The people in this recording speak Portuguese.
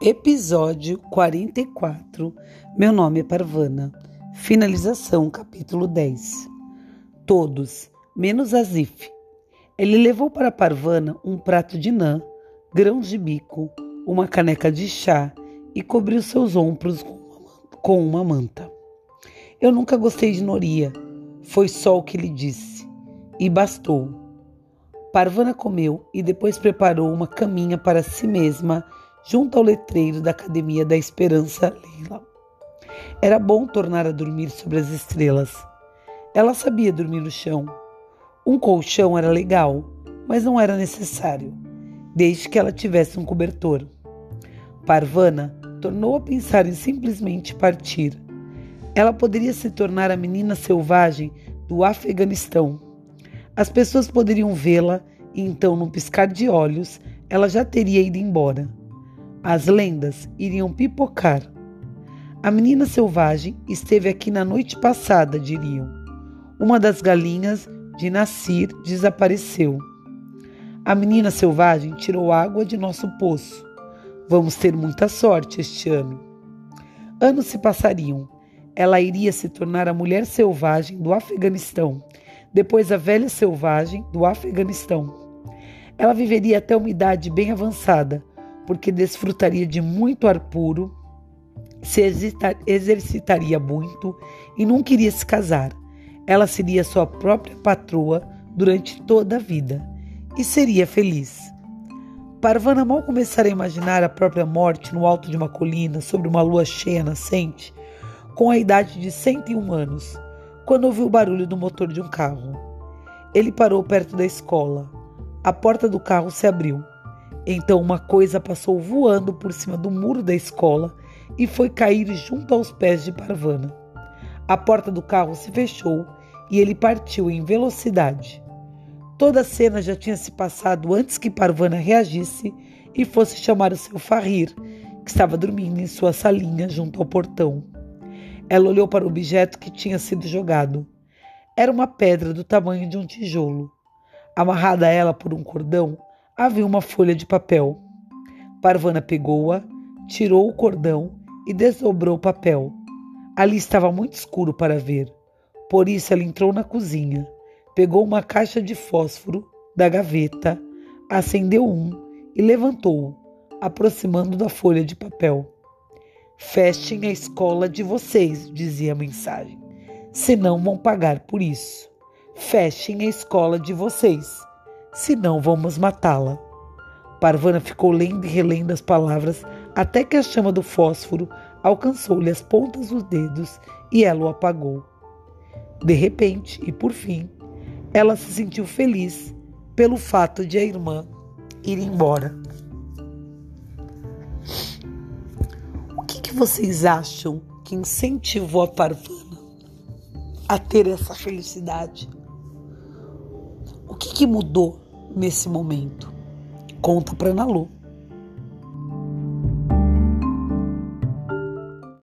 Episódio 44. Meu nome é Parvana. Finalização, capítulo 10. Todos, menos Azif. Ele levou para Parvana um prato de nã, grãos de bico, uma caneca de chá e cobriu seus ombros com uma manta. Eu nunca gostei de Noria. Foi só o que lhe disse. E bastou. Parvana comeu e depois preparou uma caminha para si mesma junto ao letreiro da Academia da Esperança Leila. Era bom tornar a dormir sobre as estrelas. Ela sabia dormir no chão. Um colchão era legal, mas não era necessário, desde que ela tivesse um cobertor. Parvana tornou a pensar em simplesmente partir. Ela poderia se tornar a menina selvagem do Afeganistão. As pessoas poderiam vê-la e então, num piscar de olhos, ela já teria ido embora. As lendas iriam pipocar. A menina selvagem esteve aqui na noite passada, diriam. Uma das galinhas de Nasir desapareceu. A menina selvagem tirou água de nosso poço. Vamos ter muita sorte este ano. Anos se passariam. Ela iria se tornar a mulher selvagem do Afeganistão, depois a velha selvagem do Afeganistão. Ela viveria até uma idade bem avançada, porque desfrutaria de muito ar puro, se exercitaria muito e não queria se casar. Ela seria sua própria patroa durante toda a vida e seria feliz. Parvana mal começara a imaginar a própria morte no alto de uma colina, sobre uma lua cheia nascente, com a idade de 101 anos, quando ouviu o barulho do motor de um carro. Ele parou perto da escola. A porta do carro se abriu. Então uma coisa passou voando por cima do muro da escola e foi cair junto aos pés de Parvana. A porta do carro se fechou e ele partiu em velocidade. Toda a cena já tinha se passado antes que Parvana reagisse e fosse chamar o seu Farrir, que estava dormindo em sua salinha junto ao portão. Ela olhou para o objeto que tinha sido jogado. Era uma pedra do tamanho de um tijolo. Amarrada a ela por um cordão, havia uma folha de papel. Parvana pegou-a, tirou o cordão e desdobrou o papel. Ali estava muito escuro para ver. Por isso ela entrou na cozinha, pegou uma caixa de fósforo da gaveta, acendeu um e levantou-o, aproximando da folha de papel. Fechem a escola de vocês, dizia a mensagem, senão vão pagar por isso. Fechem a escola de vocês senão vamos matá-la. Parvana ficou lendo e relendo as palavras até que a chama do fósforo alcançou-lhe as pontas dos dedos e ela o apagou. De repente, e por fim, ela se sentiu feliz pelo fato de a irmã ir embora. O que, que vocês acham que incentivou a Parvana a ter essa felicidade? O que, que mudou nesse momento. Conta para Ana Lu.